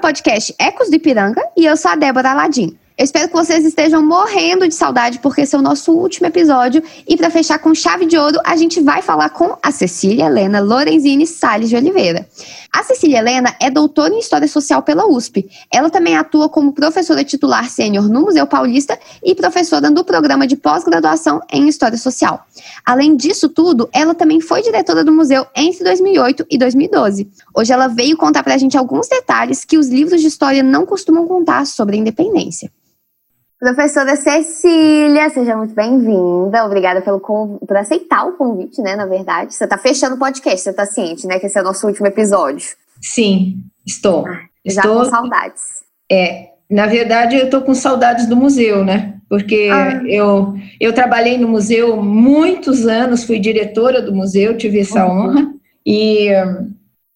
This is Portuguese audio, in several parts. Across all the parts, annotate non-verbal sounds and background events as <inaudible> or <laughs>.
Podcast Ecos do Ipiranga e eu sou a Débora Aladim. Eu espero que vocês estejam morrendo de saudade, porque esse é o nosso último episódio. E para fechar com chave de ouro, a gente vai falar com a Cecília Helena Lorenzini Salles de Oliveira. A Cecília Helena é doutora em História Social pela USP. Ela também atua como professora titular sênior no Museu Paulista e professora do programa de pós-graduação em História Social. Além disso tudo, ela também foi diretora do museu entre 2008 e 2012. Hoje ela veio contar para a gente alguns detalhes que os livros de história não costumam contar sobre a independência. Professora Cecília, seja muito bem-vinda. Obrigada pelo por aceitar o convite, né? Na verdade, você está fechando o podcast, você está ciente, né? Que esse é o nosso último episódio. Sim, estou. Ah, já estou, com saudades. É, na verdade, eu estou com saudades do museu, né? Porque ah. eu, eu trabalhei no museu muitos anos, fui diretora do museu, tive essa uhum. honra. E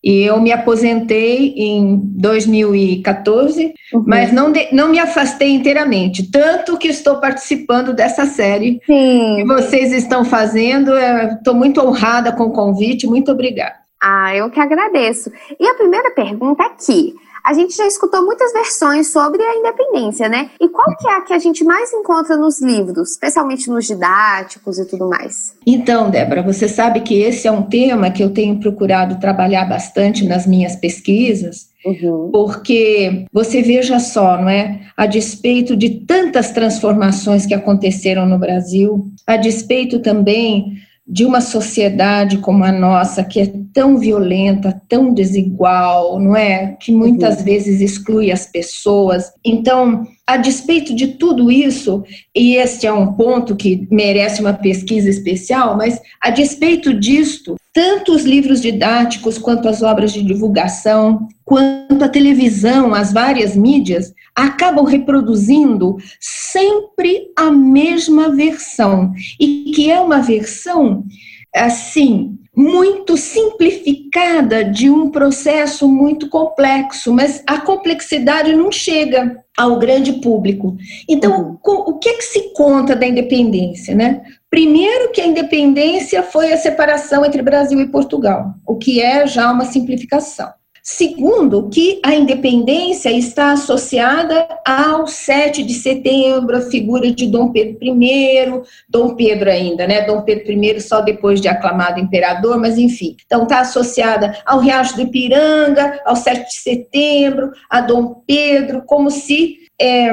e eu me aposentei em 2014, uhum. mas não, de, não me afastei inteiramente. Tanto que estou participando dessa série Sim. que vocês estão fazendo. Estou muito honrada com o convite. Muito obrigada. Ah, eu que agradeço. E a primeira pergunta é que a gente já escutou muitas versões sobre a independência, né? E qual que é a que a gente mais encontra nos livros, especialmente nos didáticos e tudo mais? Então, Débora, você sabe que esse é um tema que eu tenho procurado trabalhar bastante nas minhas pesquisas, Uhum. Porque você veja só, não é? A despeito de tantas transformações que aconteceram no Brasil, a despeito também de uma sociedade como a nossa, que é tão violenta, tão desigual, não é? Que muitas uhum. vezes exclui as pessoas. Então, a despeito de tudo isso, e este é um ponto que merece uma pesquisa especial, mas a despeito disto, tanto os livros didáticos quanto as obras de divulgação, quanto a televisão, as várias mídias, acabam reproduzindo sempre a mesma versão, e que é uma versão assim muito simplificada de um processo muito complexo, mas a complexidade não chega ao grande público. Então, uhum. o que é que se conta da independência, né? Primeiro que a independência foi a separação entre Brasil e Portugal, o que é já uma simplificação. Segundo, que a independência está associada ao 7 de setembro, a figura de Dom Pedro I, Dom Pedro ainda, né? Dom Pedro I só depois de aclamado imperador, mas enfim. Então está associada ao Riacho do Ipiranga, ao 7 de setembro, a Dom Pedro, como se é,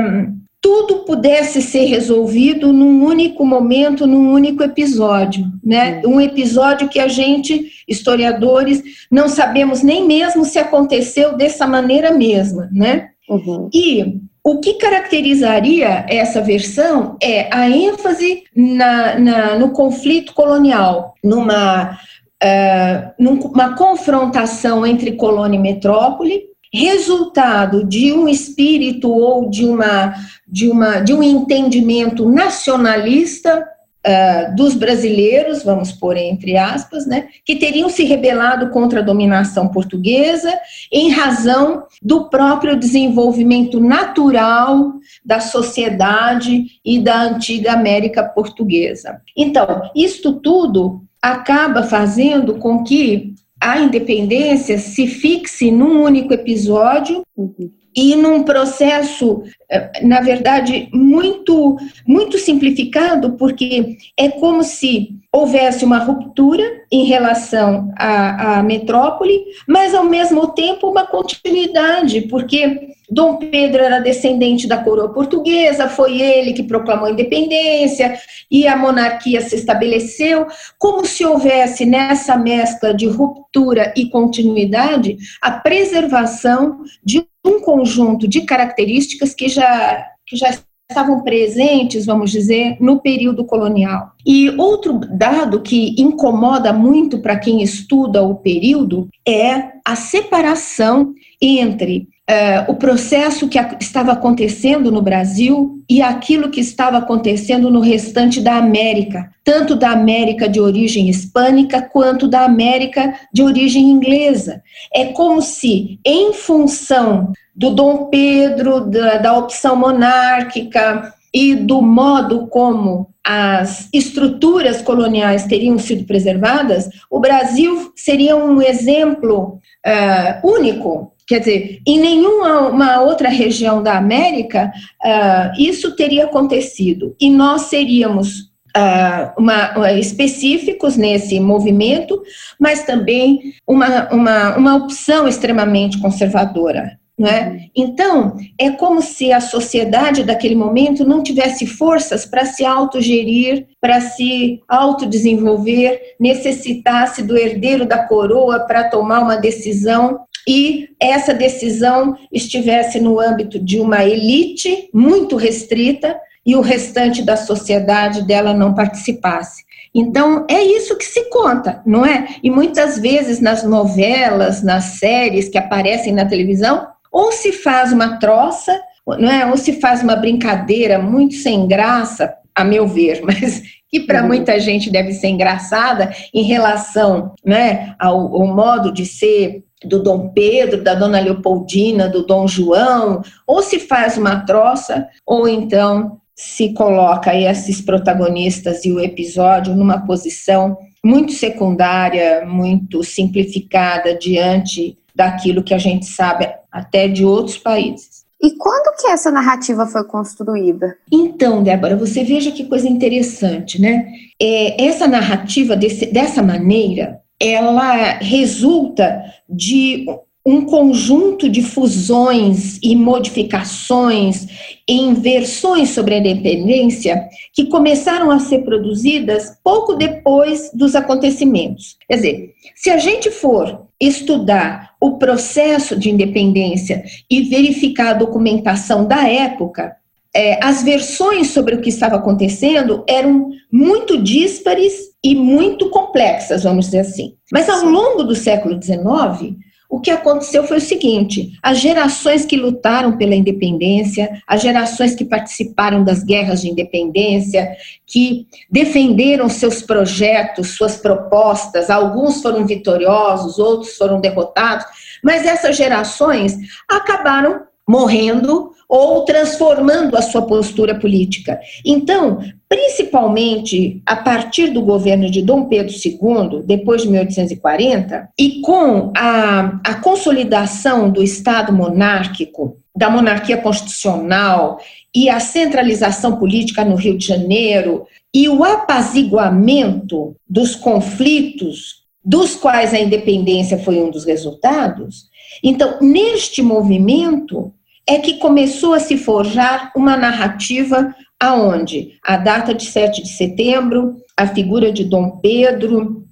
tudo pudesse ser resolvido num único momento, num único episódio, né? Um episódio que a gente, historiadores, não sabemos nem mesmo se aconteceu dessa maneira mesma, né? Uhum. E o que caracterizaria essa versão é a ênfase na, na no conflito colonial, numa, uh, numa confrontação entre colônia e metrópole, resultado de um espírito ou de, uma, de, uma, de um entendimento nacionalista uh, dos brasileiros, vamos pôr entre aspas, né, que teriam se rebelado contra a dominação portuguesa em razão do próprio desenvolvimento natural da sociedade e da antiga América portuguesa. Então, isto tudo acaba fazendo com que a independência se fixe num único episódio uhum. e num processo, eh, na verdade, muito, muito simplificado, porque é como se houvesse uma ruptura em relação à, à metrópole, mas ao mesmo tempo uma continuidade, porque Dom Pedro era descendente da coroa portuguesa, foi ele que proclamou a independência e a monarquia se estabeleceu, como se houvesse nessa mescla de ruptura e continuidade a preservação de um conjunto de características que já, que já estavam presentes, vamos dizer, no período colonial. E outro dado que incomoda muito para quem estuda o período é a separação entre uh, o processo que estava acontecendo no Brasil e aquilo que estava acontecendo no restante da América, tanto da América de origem hispânica quanto da América de origem inglesa. É como se, em função do Dom Pedro, da, da opção monárquica, e do modo como as estruturas coloniais teriam sido preservadas, o Brasil seria um exemplo uh, único. Quer dizer, em nenhuma outra região da América uh, isso teria acontecido. E nós seríamos Uh, uma, específicos nesse movimento, mas também uma, uma, uma opção extremamente conservadora. É? Uhum. Então, é como se a sociedade daquele momento não tivesse forças para se autogerir, para se autodesenvolver, necessitasse do herdeiro da coroa para tomar uma decisão e essa decisão estivesse no âmbito de uma elite muito restrita e o restante da sociedade dela não participasse. Então, é isso que se conta, não é? E muitas vezes nas novelas, nas séries que aparecem na televisão, ou se faz uma troça, não é? ou se faz uma brincadeira muito sem graça, a meu ver, <laughs> mas que para uhum. muita gente deve ser engraçada em relação né, ao, ao modo de ser do Dom Pedro, da Dona Leopoldina, do Dom João, ou se faz uma troça, ou então se coloca esses protagonistas e o episódio numa posição muito secundária, muito simplificada diante daquilo que a gente sabe até de outros países. E quando que essa narrativa foi construída? Então, Débora, você veja que coisa interessante, né? É, essa narrativa desse, dessa maneira, ela resulta de um conjunto de fusões e modificações em versões sobre a independência que começaram a ser produzidas pouco depois dos acontecimentos. Quer dizer, se a gente for estudar o processo de independência e verificar a documentação da época, é, as versões sobre o que estava acontecendo eram muito díspares e muito complexas, vamos dizer assim. Mas ao longo do século XIX, o que aconteceu foi o seguinte: as gerações que lutaram pela independência, as gerações que participaram das guerras de independência, que defenderam seus projetos, suas propostas, alguns foram vitoriosos, outros foram derrotados, mas essas gerações acabaram morrendo ou transformando a sua postura política. Então, principalmente a partir do governo de Dom Pedro II, depois de 1840, e com a, a consolidação do Estado monárquico, da monarquia constitucional e a centralização política no Rio de Janeiro e o apaziguamento dos conflitos dos quais a independência foi um dos resultados. Então, neste movimento, é que começou a se forjar uma narrativa aonde a data de 7 de setembro, a figura de Dom Pedro,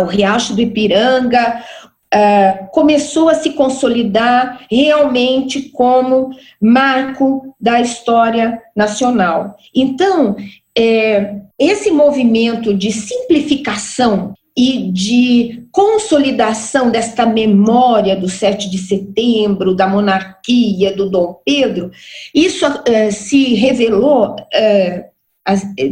o Riacho do Ipiranga, Uh, começou a se consolidar realmente como marco da história nacional. Então, é, esse movimento de simplificação e de consolidação desta memória do 7 de setembro, da monarquia, do Dom Pedro, isso uh, se revelou uh,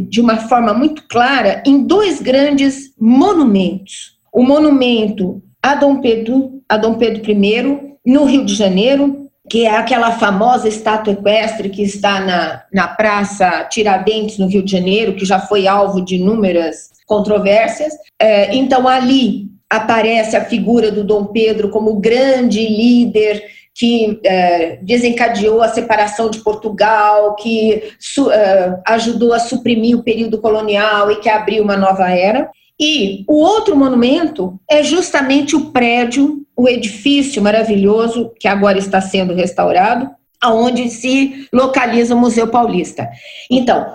de uma forma muito clara em dois grandes monumentos. O monumento a Dom Pedro, a Dom Pedro I, no Rio de Janeiro, que é aquela famosa estátua equestre que está na, na Praça Tiradentes, no Rio de Janeiro, que já foi alvo de inúmeras controvérsias. É, então, ali aparece a figura do Dom Pedro como grande líder que é, desencadeou a separação de Portugal, que su, é, ajudou a suprimir o período colonial e que abriu uma nova era. E o outro monumento é justamente o prédio, o edifício maravilhoso que agora está sendo restaurado, aonde se localiza o Museu Paulista. Então,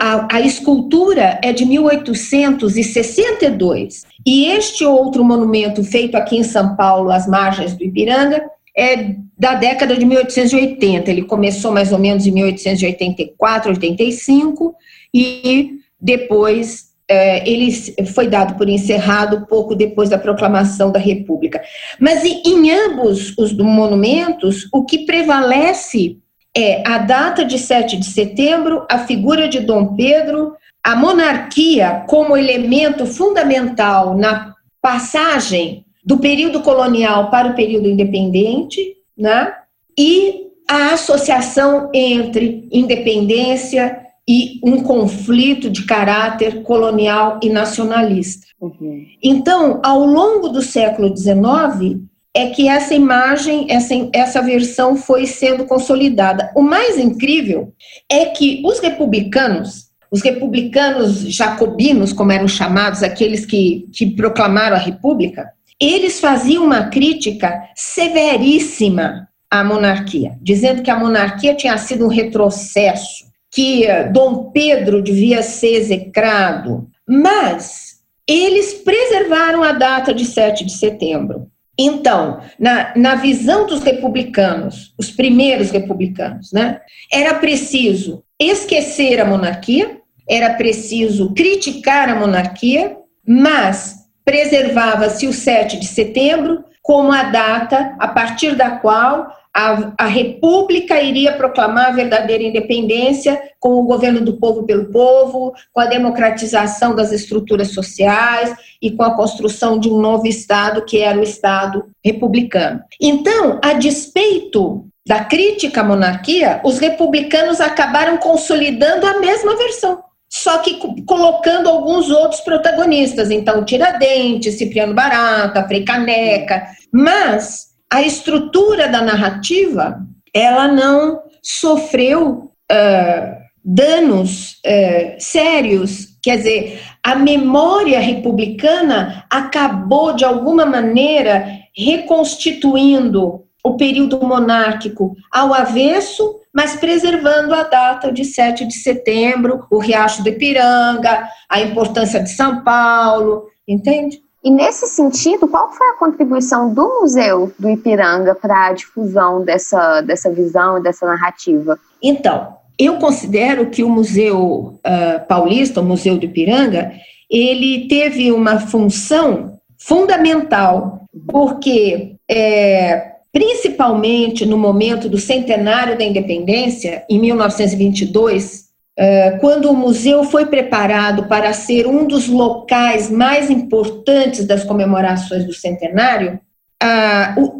a, a, escultura é de 1862 e este outro monumento feito aqui em São Paulo, às margens do Ipiranga, é da década de 1880. Ele começou mais ou menos em 1884, 85 e depois é, ele foi dado por encerrado pouco depois da proclamação da República. Mas em ambos os monumentos, o que prevalece é a data de 7 de setembro, a figura de Dom Pedro, a monarquia como elemento fundamental na passagem do período colonial para o período independente, né? e a associação entre independência e um conflito de caráter colonial e nacionalista. Uhum. Então, ao longo do século XIX, é que essa imagem, essa, essa versão foi sendo consolidada. O mais incrível é que os republicanos, os republicanos jacobinos, como eram chamados, aqueles que, que proclamaram a república, eles faziam uma crítica severíssima à monarquia, dizendo que a monarquia tinha sido um retrocesso, que Dom Pedro devia ser execrado, mas eles preservaram a data de 7 de setembro. Então, na, na visão dos republicanos, os primeiros republicanos, né, era preciso esquecer a monarquia, era preciso criticar a monarquia, mas preservava-se o 7 de setembro como a data a partir da qual a, a, República iria proclamar a verdadeira independência com o governo do povo pelo povo, com a democratização das estruturas sociais e com a construção de um novo Estado, que era o Estado republicano. Então, a despeito da crítica à monarquia, os republicanos acabaram consolidando a mesma versão. Só que colocando alguns outros protagonistas, então Tiradentes, Cipriano Barata, Frei Caneca, mas a estrutura da narrativa ela não sofreu uh, danos uh, sérios. Quer dizer, a memória republicana acabou, de alguma maneira, reconstituindo o período monárquico ao avesso, mas preservando a data de 7 de setembro, o Riacho do Ipiranga, a importância de São Paulo, entende? E nesse sentido, qual foi a contribuição do Museu do Ipiranga para a difusão dessa, dessa visão e dessa narrativa? Então, eu considero que o Museu uh, Paulista, o Museu do Ipiranga, ele teve uma função fundamental, porque é, principalmente no momento do centenário da independência, em 1922, é, quando o museu foi preparado para ser um dos locais mais importantes das comemorações do centenário,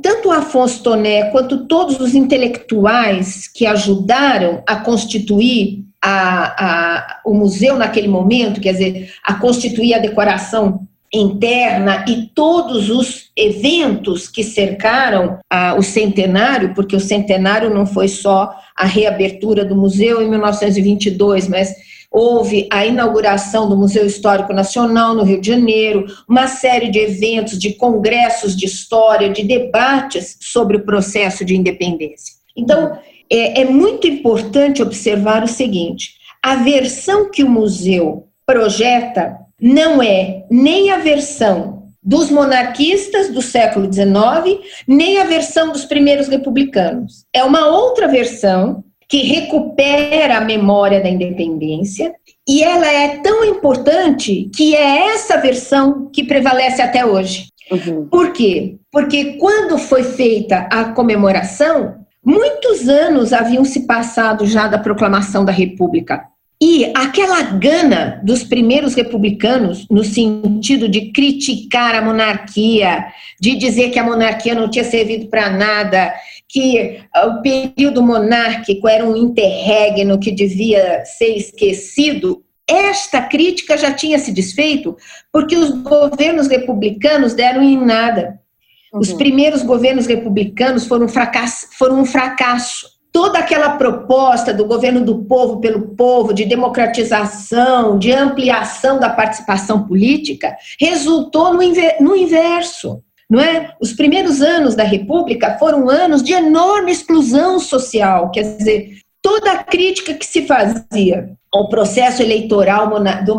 tanto o Afonso Toné quanto todos os intelectuais que ajudaram a constituir a, a, o museu naquele momento, quer dizer, a constituir a decoração interna e todos os eventos que cercaram o centenário, porque o centenário não foi só a reabertura do museu em 1922, mas houve a inauguração do Museu Histórico Nacional no Rio de Janeiro, uma série de eventos, de congressos de história, de debates sobre o processo de independência. Então, é, é muito importante observar o seguinte: a versão que o museu projeta não é nem a versão dos monarquistas do século XIX, nem a versão dos primeiros republicanos. É uma outra versão que recupera a memória da independência e ela é tão importante que é essa versão que prevalece até hoje. Uhum. Por quê? Porque quando foi feita a comemoração, muitos anos haviam se passado já da proclamação da República. E aquela gana dos primeiros republicanos, no sentido de criticar a monarquia, de dizer que a monarquia não tinha servido para nada, que o período monárquico era um interregno que devia ser esquecido, esta crítica já tinha se desfeito porque os governos republicanos deram em nada. Uhum. Os primeiros governos republicanos foram fracasso. Foram um fracasso toda aquela proposta do governo do povo pelo povo, de democratização, de ampliação da participação política, resultou no, inverso. Não é? Os primeiros anos da República foram anos de enorme exclusão social, quer dizer, toda a crítica que se fazia ao processo eleitoral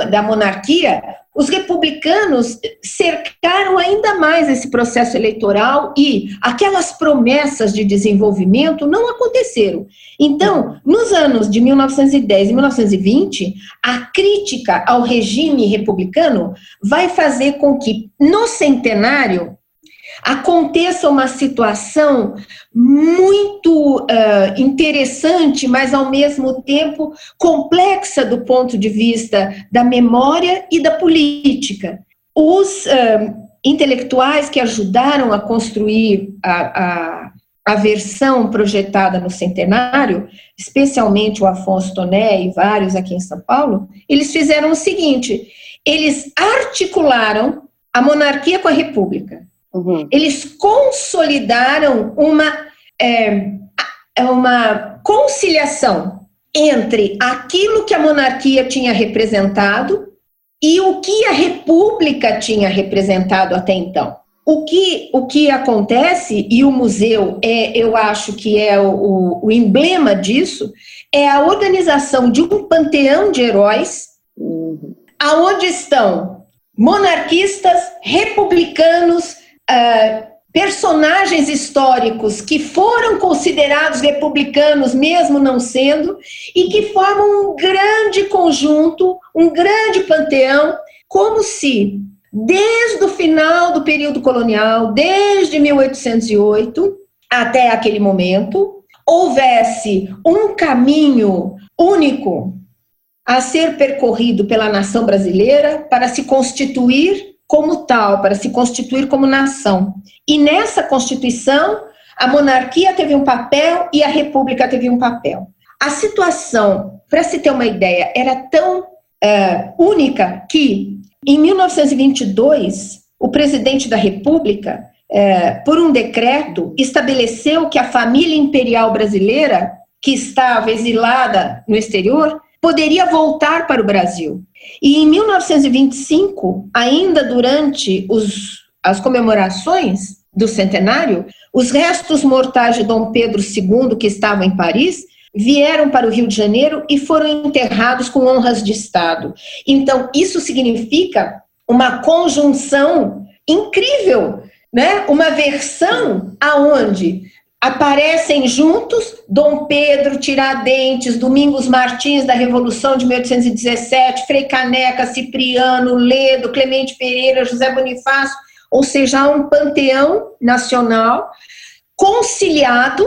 da monarquia os republicanos cercaram ainda mais esse processo eleitoral e aquelas promessas de desenvolvimento não aconteceram. Então, nos anos de 1910 e 1920, a crítica ao regime republicano vai fazer com que, no centenário, aconteça uma situação muito uh, interessante, mas ao mesmo tempo complexa do ponto de vista da memória e da política. Os uh, intelectuais que ajudaram a construir a, a, a versão projetada no centenário, especialmente o Afonso Toné e vários aqui em São Paulo, eles fizeram o seguinte: eles articularam a monarquia com a república. Uhum. Eles consolidaram uma, é, uma conciliação entre aquilo que a monarquia tinha representado e o que a república tinha representado até então. O que, o que acontece, e o museu, é, eu acho que é o, o emblema disso, é a organização de um panteão de heróis, uhum. aonde estão monarquistas, republicanos, personagens históricos que foram considerados republicanos, mesmo não sendo, e que formam um grande conjunto, um grande panteão, como se desde o final do período colonial, desde 1808 até aquele momento, houvesse um caminho único a ser percorrido pela nação brasileira para se constituir como tal, para se constituir como nação. E nessa constituição, a monarquia teve um papel e a república teve um papel. A situação, para se ter uma ideia, era tão é, única que em 1922, o presidente da República, é, por um decreto, estabeleceu que a família imperial brasileira, que estava exilada no exterior, poderia voltar para o Brasil. E em 1925, ainda durante os, as comemorações do centenário, os restos mortais de Dom Pedro II, que estavam em Paris, vieram para o Rio de Janeiro e foram enterrados com honras de Estado. Então, isso significa uma conjunção incrível, né? Uma versão aonde aparecem juntos Dom Pedro, Tiradentes, Domingos Martins da Revolução de 1817, Frei Caneca, Cipriano, Ledo, Clemente Pereira, José Bonifácio, ou seja, há um panteão nacional conciliado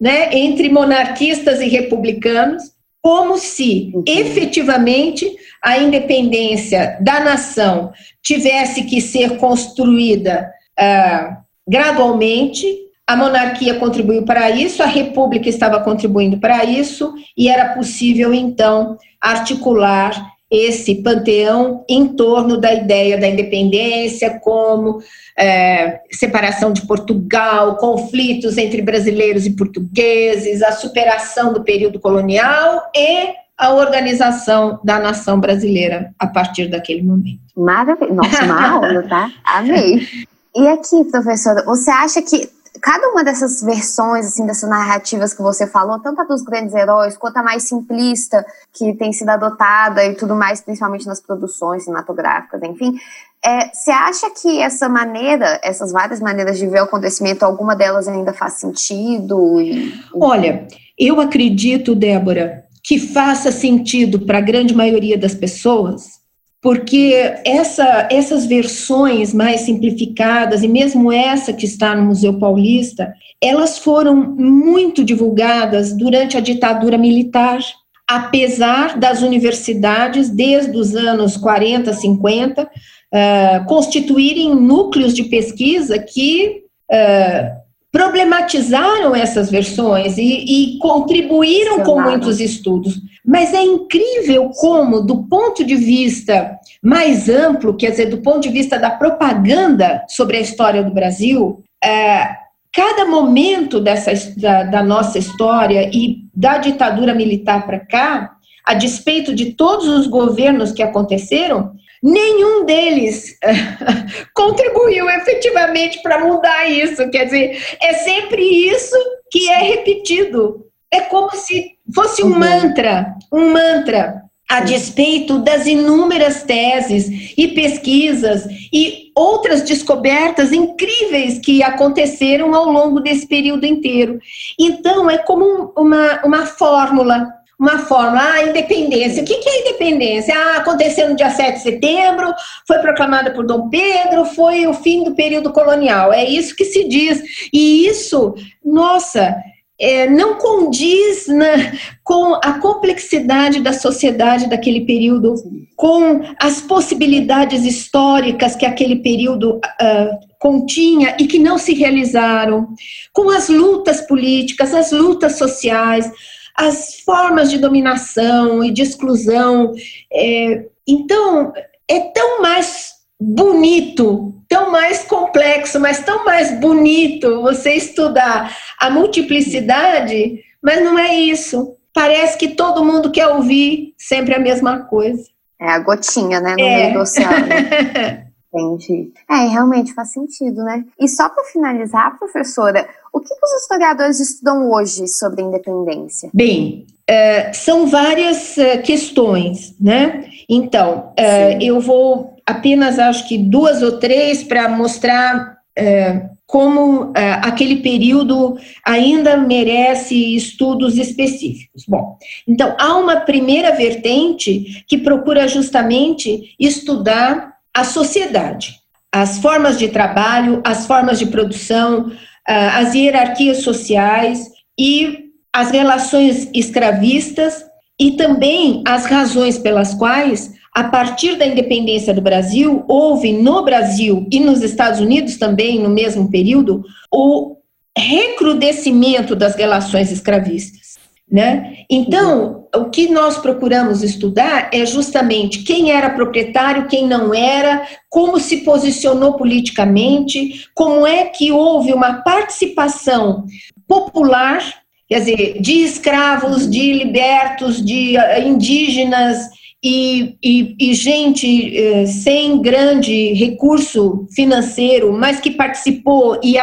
né, entre monarquistas e republicanos, como se uhum. efetivamente a independência da nação tivesse que ser construída uh, gradualmente. A monarquia contribuiu para isso, a república estava contribuindo para isso, e era possível então articular esse panteão em torno da ideia da independência, como é, separação de Portugal, conflitos entre brasileiros e portugueses, a superação do período colonial e a organização da nação brasileira a partir daquele momento. Maravilha. Nossa, <laughs> uma aula, tá? Amei. E aqui, professora, você acha que cada uma dessas versões, assim, dessas narrativas que você falou, tanto a dos grandes heróis, quanto a mais simplista, que tem sido adotada e tudo mais, principalmente nas produções cinematográficas, enfim, é, você acha que essa maneira, essas várias maneiras de ver o acontecimento, alguma delas ainda faz sentido? E... Olha, eu acredito, Débora, que faça sentido para a grande maioria das pessoas, porque essa, essas versões mais simplificadas, e mesmo essa que está no Museu Paulista, elas foram muito divulgadas durante a ditadura militar, apesar das universidades, desde os anos 40, 50, uh, constituírem núcleos de pesquisa que uh, problematizaram essas versões e, e contribuíram com muitos estudos. Mas é incrível como, do ponto de vista mais amplo, quer dizer, do ponto de vista da propaganda sobre a história do Brasil, é, cada momento dessa, da, da nossa história e da ditadura militar para cá, a despeito de todos os governos que aconteceram, nenhum deles <laughs> contribuiu efetivamente para mudar isso. Quer dizer, é sempre isso que é repetido. É como se fosse um uhum. mantra, um mantra, a despeito das inúmeras teses e pesquisas e outras descobertas incríveis que aconteceram ao longo desse período inteiro. Então, é como uma, uma fórmula uma forma, ah, independência. O que, que é independência? Ah, aconteceu no dia 7 de setembro, foi proclamada por Dom Pedro, foi o fim do período colonial. É isso que se diz. E isso, nossa, é, não condiz na, com a complexidade da sociedade daquele período, com as possibilidades históricas que aquele período uh, continha e que não se realizaram, com as lutas políticas, as lutas sociais, as formas de dominação e de exclusão. É, então, é tão mais bonito, tão mais complexo, mas tão mais bonito você estudar a multiplicidade, mas não é isso. Parece que todo mundo quer ouvir sempre a mesma coisa. É a gotinha, né, no é. meio do oceano. <laughs> Entendi. É, realmente faz sentido, né? E só para finalizar, professora, o que, os historiadores estudam hoje sobre a independência? Bem, uh, são várias uh, questões, né? Então, uh, eu vou apenas acho que duas ou três para mostrar é, como é, aquele período ainda merece estudos específicos. Bom, então há uma primeira vertente que procura justamente estudar a sociedade, as formas de trabalho, as formas de produção, as hierarquias sociais e as relações escravistas e também as razões pelas quais a partir da independência do Brasil, houve no Brasil e nos Estados Unidos também, no mesmo período, o recrudescimento das relações escravistas. Né? Então, o que nós procuramos estudar é justamente quem era proprietário, quem não era, como se posicionou politicamente, como é que houve uma participação popular, quer dizer, de escravos, de libertos, de eh, indígenas, e, e, e gente eh, sem grande recurso financeiro, mas que participou e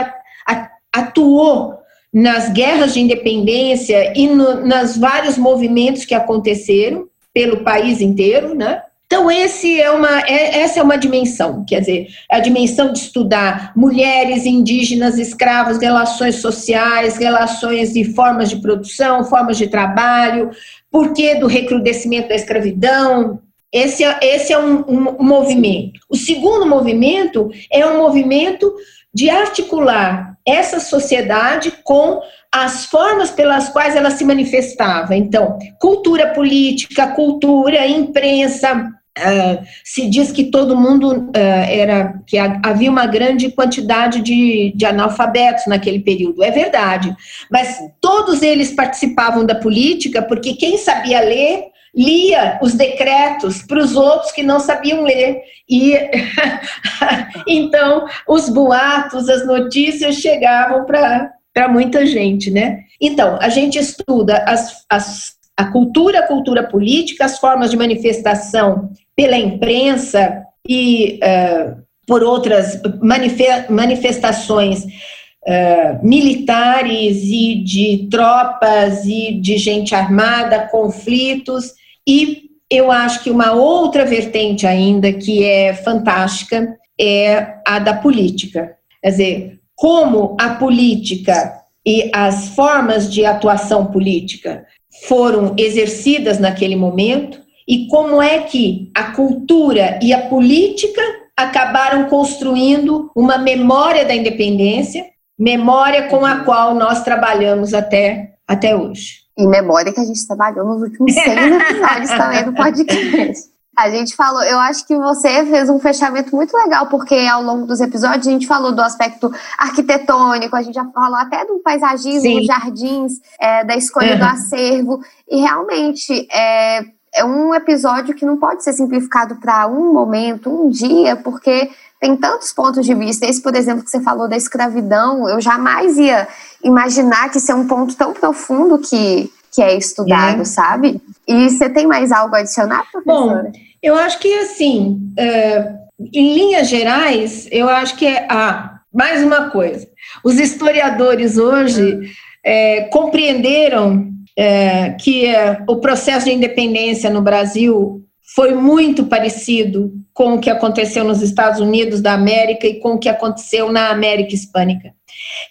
atuou nas guerras de independência e no, nas vários movimentos que aconteceram pelo país inteiro, né? Então, esse é uma, é, essa é uma dimensão, quer dizer, a dimensão de estudar mulheres, indígenas, escravos, relações sociais, relações e formas de produção, formas de trabalho, porquê do recrudescimento da escravidão. Esse é, esse é um, um, movimento. O segundo movimento é um movimento de articular essa sociedade com as formas pelas quais ela se manifestava. Então, cultura política, cultura, imprensa, Uh, se diz que todo mundo uh, era que havia uma grande quantidade de, de analfabetos naquele período. É verdade, mas todos eles participavam da política porque quem sabia ler lia os decretos para os outros que não sabiam ler. E <laughs> então os boatos, as notícias chegavam para muita gente, né? Então, a gente estuda as, as a cultura, a cultura política, as formas de manifestação pela imprensa e uh, por outras manifestações uh, militares e de tropas e de gente armada, conflitos, e eu acho que uma outra vertente ainda que é fantástica é a da política. Quer dizer, como a política e as formas de atuação política foram exercidas naquele momento e como é que a cultura e a política acabaram construindo uma memória da independência, memória com a qual nós trabalhamos até, até hoje. E memória que a gente trabalhou nos últimos 100 episódios <laughs> também do podcast. A gente falou, eu acho que você fez um fechamento muito legal, porque ao longo dos episódios a gente falou do aspecto arquitetônico, a gente já falou até do paisagismo, Sim. dos jardins, é, da escolha uhum. do acervo, e realmente é, é um episódio que não pode ser simplificado para um momento, um dia, porque tem tantos pontos de vista. Esse, por exemplo, que você falou da escravidão, eu jamais ia imaginar que isso é um ponto tão profundo que que é estudado, é. sabe? E você tem mais algo a adicionar, professora? Bom, eu acho que assim, é, em linhas gerais, eu acho que é ah, mais uma coisa. Os historiadores hoje é, compreenderam é, que é, o processo de independência no Brasil foi muito parecido com o que aconteceu nos Estados Unidos da América e com o que aconteceu na América Hispânica.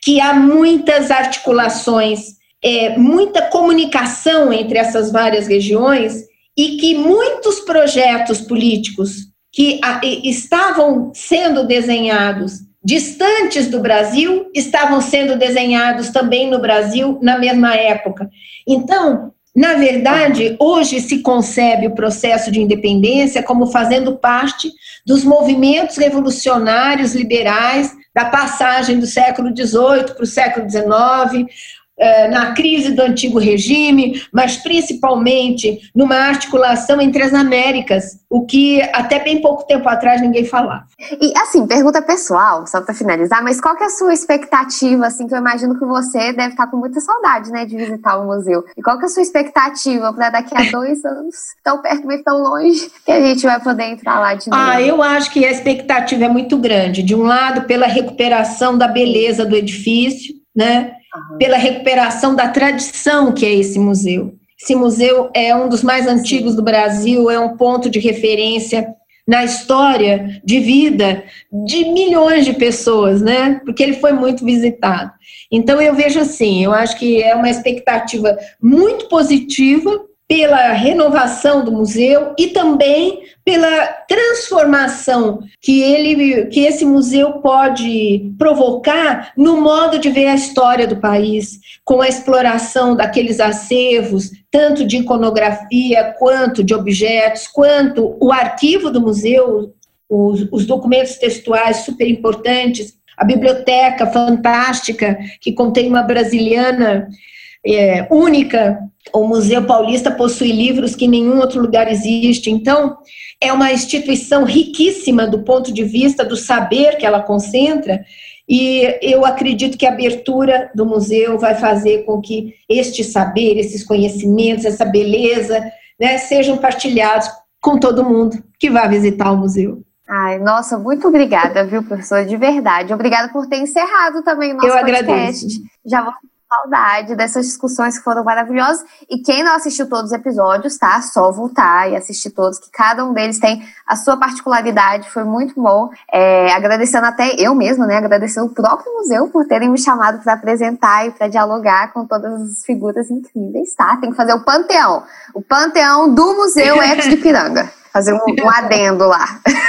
Que há muitas articulações é, muita comunicação entre essas várias regiões e que muitos projetos políticos que a, estavam sendo desenhados distantes do Brasil estavam sendo desenhados também no Brasil na mesma época. Então, na verdade, hoje se concebe o processo de independência como fazendo parte dos movimentos revolucionários liberais da passagem do século XVIII para o século XIX, na crise do antigo regime, mas principalmente numa articulação entre as Américas, o que até bem pouco tempo atrás ninguém falava. E assim, pergunta pessoal, só para finalizar, mas qual que é a sua expectativa, assim, que eu imagino que você deve estar com muita saudade, né, de visitar o museu. E qual que é a sua expectativa para daqui a dois <laughs> anos, tão perto, mas tão longe, que a gente vai poder entrar lá de novo? Ah, eu acho que a expectativa é muito grande. De um lado, pela recuperação da beleza do edifício, né? Uhum. pela recuperação da tradição que é esse museu. Esse museu é um dos mais antigos do Brasil, é um ponto de referência na história de vida de milhões de pessoas, né? Porque ele foi muito visitado. Então eu vejo assim, eu acho que é uma expectativa muito positiva pela renovação do museu e também pela transformação que ele que esse museu pode provocar no modo de ver a história do país, com a exploração daqueles acervos, tanto de iconografia quanto de objetos, quanto o arquivo do museu, os, os documentos textuais super importantes, a biblioteca fantástica que contém uma brasiliana é, única. O Museu Paulista possui livros que nenhum outro lugar existe. Então, é uma instituição riquíssima do ponto de vista do saber que ela concentra. E eu acredito que a abertura do museu vai fazer com que este saber, esses conhecimentos, essa beleza, né, sejam partilhados com todo mundo que vai visitar o museu. Ai, nossa, muito obrigada, viu, professora, de verdade. Obrigada por ter encerrado também o nosso eu podcast. Agradeço. Já vou saudade dessas discussões que foram maravilhosas. E quem não assistiu todos os episódios, tá? Só voltar e assistir todos, que cada um deles tem a sua particularidade. Foi muito bom. É, agradecendo até eu mesma, né? Agradecer o próprio museu por terem me chamado para apresentar e para dialogar com todas as figuras incríveis, tá? Tem que fazer o panteão. O panteão do Museu Ex de Piranga fazer um, um adendo lá. <laughs>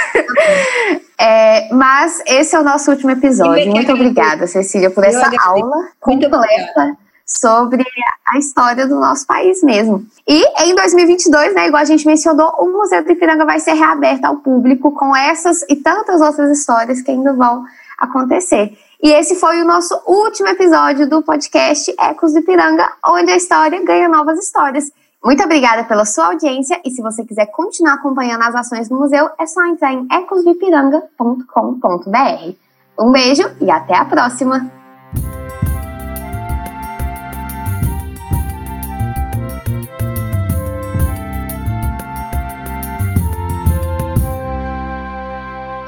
é, mas esse é o nosso último episódio. Muito obrigada, Cecília, por essa aula completa sobre a história do nosso país mesmo. E em 2022, né, igual a gente mencionou, o Museu do Ipiranga vai ser reaberto ao público com essas e tantas outras histórias que ainda vão acontecer. E esse foi o nosso último episódio do podcast Ecos do Ipiranga, onde a história ganha novas histórias. Muito obrigada pela sua audiência e se você quiser continuar acompanhando as ações do museu, é só entrar em ecosdipiranga.com.br. Um beijo e até a próxima!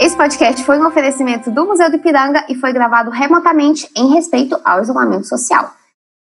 Esse podcast foi um oferecimento do Museu do Ipiranga e foi gravado remotamente em respeito ao isolamento social.